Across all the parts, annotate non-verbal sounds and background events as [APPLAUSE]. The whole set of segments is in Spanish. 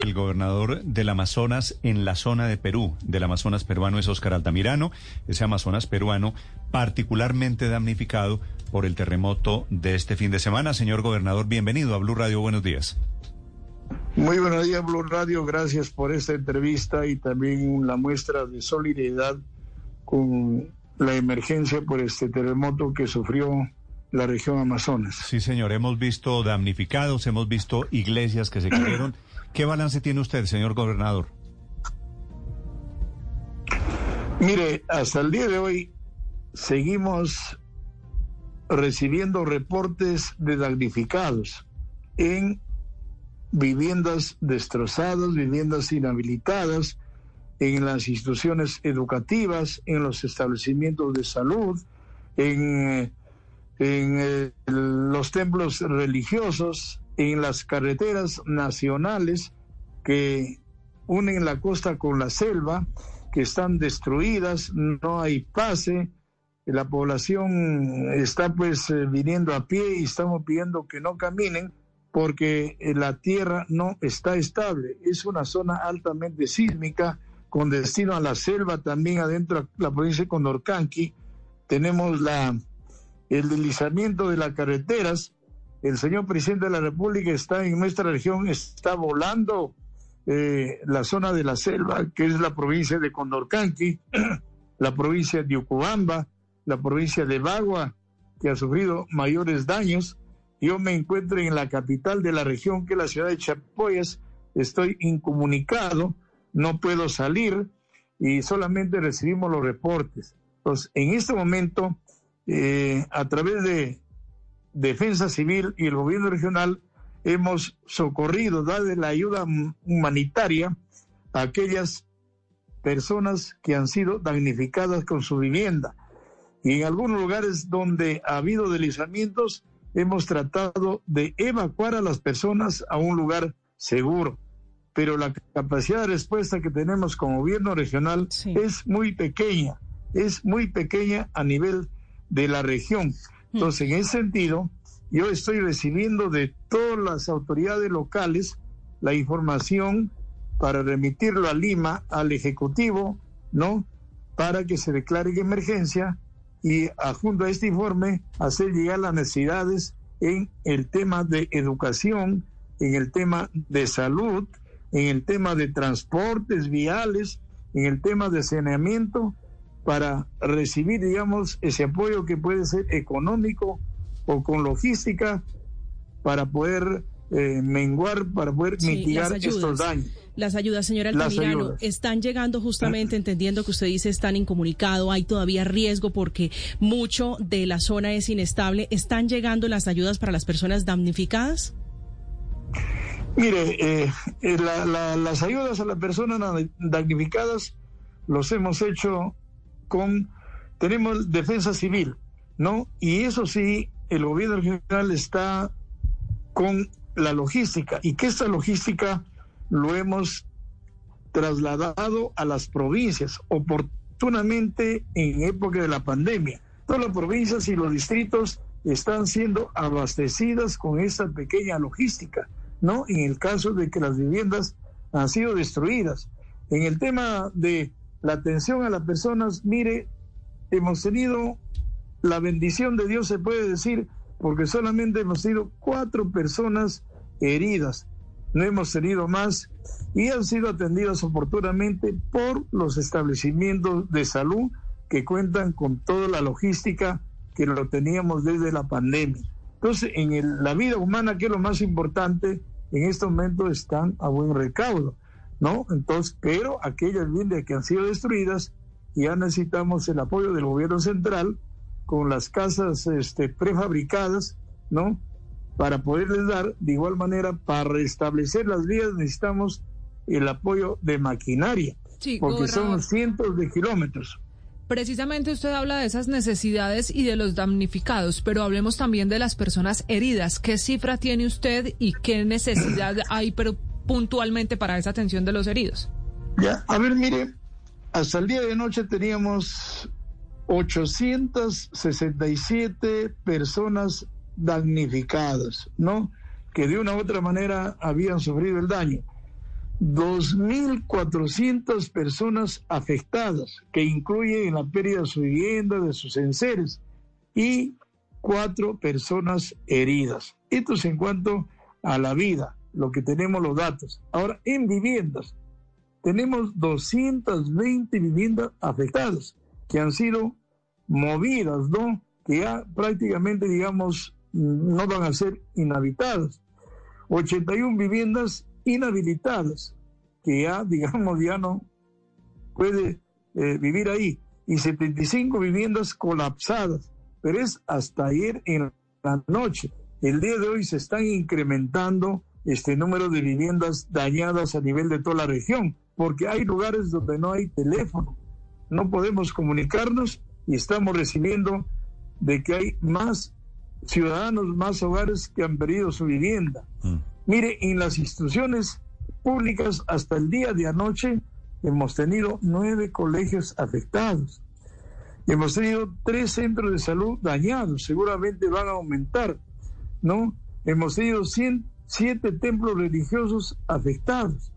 El gobernador del Amazonas en la zona de Perú, del Amazonas peruano, es Oscar Altamirano. Ese Amazonas peruano particularmente damnificado por el terremoto de este fin de semana. Señor gobernador, bienvenido a Blue Radio. Buenos días. Muy buenos días, Blue Radio. Gracias por esta entrevista y también la muestra de solidaridad con la emergencia por este terremoto que sufrió la región Amazonas. Sí, señor. Hemos visto damnificados, hemos visto iglesias que se cayeron. ¿Qué balance tiene usted, señor gobernador? Mire, hasta el día de hoy seguimos recibiendo reportes de damnificados en viviendas destrozadas, viviendas inhabilitadas, en las instituciones educativas, en los establecimientos de salud, en, eh, los templos religiosos, en las carreteras nacionales que unen la costa con la selva, que están destruidas, no hay pase, la población está pues eh, viniendo a pie y estamos pidiendo que no caminen porque eh, la tierra no está estable. Es una zona altamente sísmica con destino a la selva, también adentro de la provincia de Condorcanqui. Tenemos la, el deslizamiento de las carreteras. El señor presidente de la República está en nuestra región, está volando eh, la zona de la selva, que es la provincia de Condorcanqui, [CLEARS THROAT] la provincia de Ucubamba, la provincia de Bagua, que ha sufrido mayores daños. Yo me encuentro en la capital de la región, que es la ciudad de Chapoyas. Estoy incomunicado, no puedo salir y solamente recibimos los reportes. Entonces, en este momento, eh, a través de Defensa Civil y el gobierno regional, hemos socorrido, dado la ayuda humanitaria a aquellas personas que han sido damnificadas con su vivienda. Y en algunos lugares donde ha habido deslizamientos, hemos tratado de evacuar a las personas a un lugar seguro. Pero la capacidad de respuesta que tenemos como gobierno regional sí. es muy pequeña, es muy pequeña a nivel de la región. Entonces, en ese sentido, yo estoy recibiendo de todas las autoridades locales la información para remitirlo a Lima, al Ejecutivo, ¿no? Para que se declare emergencia y junto a este informe hacer llegar las necesidades en el tema de educación, en el tema de salud, en el tema de transportes viales, en el tema de saneamiento, para recibir, digamos, ese apoyo que puede ser económico o con logística para poder eh, menguar, para poder sí, mitigar estos daños. Las ayudas, señora Altamirano, están llegando justamente, [CLEARS THROAT] entendiendo que usted dice están incomunicado, hay todavía riesgo porque mucho de la zona es inestable. ¿Están llegando las ayudas para las personas damnificadas? Mire, eh, la, la, las ayudas a las personas damnificadas los hemos hecho con, tenemos defensa civil, ¿no? Y eso sí, el gobierno regional está con la logística y que esta logística lo hemos trasladado a las provincias oportunamente en época de la pandemia. Todas las provincias y los distritos están siendo abastecidas con esta pequeña logística, ¿no? En el caso de que las viviendas han sido destruidas. En el tema de la atención a las personas, mire, hemos tenido la bendición de Dios, se puede decir, porque solamente hemos tenido cuatro personas heridas no hemos tenido más y han sido atendidas oportunamente por los establecimientos de salud que cuentan con toda la logística que lo teníamos desde la pandemia. Entonces, en el, la vida humana, que es lo más importante, en este momento están a buen recaudo, ¿no? Entonces, pero aquellas viviendas que han sido destruidas, ya necesitamos el apoyo del gobierno central con las casas este, prefabricadas, ¿no? para poderles dar, de igual manera, para restablecer las vías necesitamos el apoyo de maquinaria, porque son cientos de kilómetros. Precisamente usted habla de esas necesidades y de los damnificados, pero hablemos también de las personas heridas. ¿Qué cifra tiene usted y qué necesidad hay puntualmente para esa atención de los heridos? Ya, a ver, mire, hasta el día de noche teníamos 867 personas damnificadas, ¿no? Que de una u otra manera habían sufrido el daño. 2.400 personas afectadas, que incluyen la pérdida de su vivienda, de sus enseres, y cuatro personas heridas. Esto es en cuanto a la vida, lo que tenemos los datos. Ahora, en viviendas, tenemos 220 viviendas afectadas, que han sido movidas, ¿no? Que ya prácticamente, digamos, no van a ser inhabitadas. 81 viviendas inhabilitadas, que ya, [LAUGHS] digamos, ya no puede eh, vivir ahí, y 75 viviendas colapsadas, pero es hasta ayer en la noche. El día de hoy se están incrementando este número de viviendas dañadas a nivel de toda la región, porque hay lugares donde no hay teléfono, no podemos comunicarnos y estamos recibiendo de que hay más ciudadanos, más hogares que han perdido su vivienda. Mm. Mire, en las instituciones públicas hasta el día de anoche hemos tenido nueve colegios afectados. Hemos tenido tres centros de salud dañados, seguramente van a aumentar, ¿no? Hemos tenido siete templos religiosos afectados.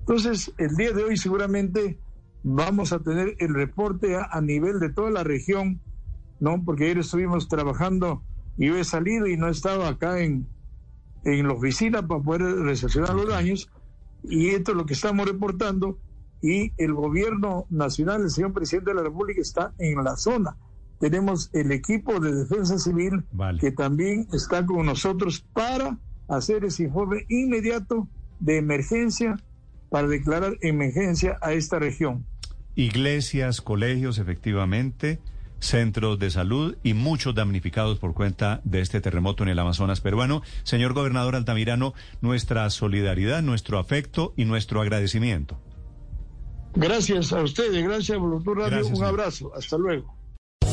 Entonces, el día de hoy seguramente vamos a tener el reporte a, nivel de toda la región, ¿no? Porque ayer estuvimos trabajando y yo he salido y no he estado acá en, en la oficina para poder recepcionar los daños, y esto es lo que estamos reportando y el gobierno nacional, el señor presidente de la República está en la zona. Tenemos el equipo de defensa civil que también está con nosotros para hacer ese informe inmediato de emergencia para declarar emergencia a esta región. Iglesias, colegios, efectivamente centros de salud y muchos damnificados por cuenta de este terremoto en el Amazonas peruano. Señor gobernador Altamirano, nuestra solidaridad, nuestro afecto y nuestro agradecimiento. Gracias a ustedes, gracias a Radio. Un abrazo, hasta luego.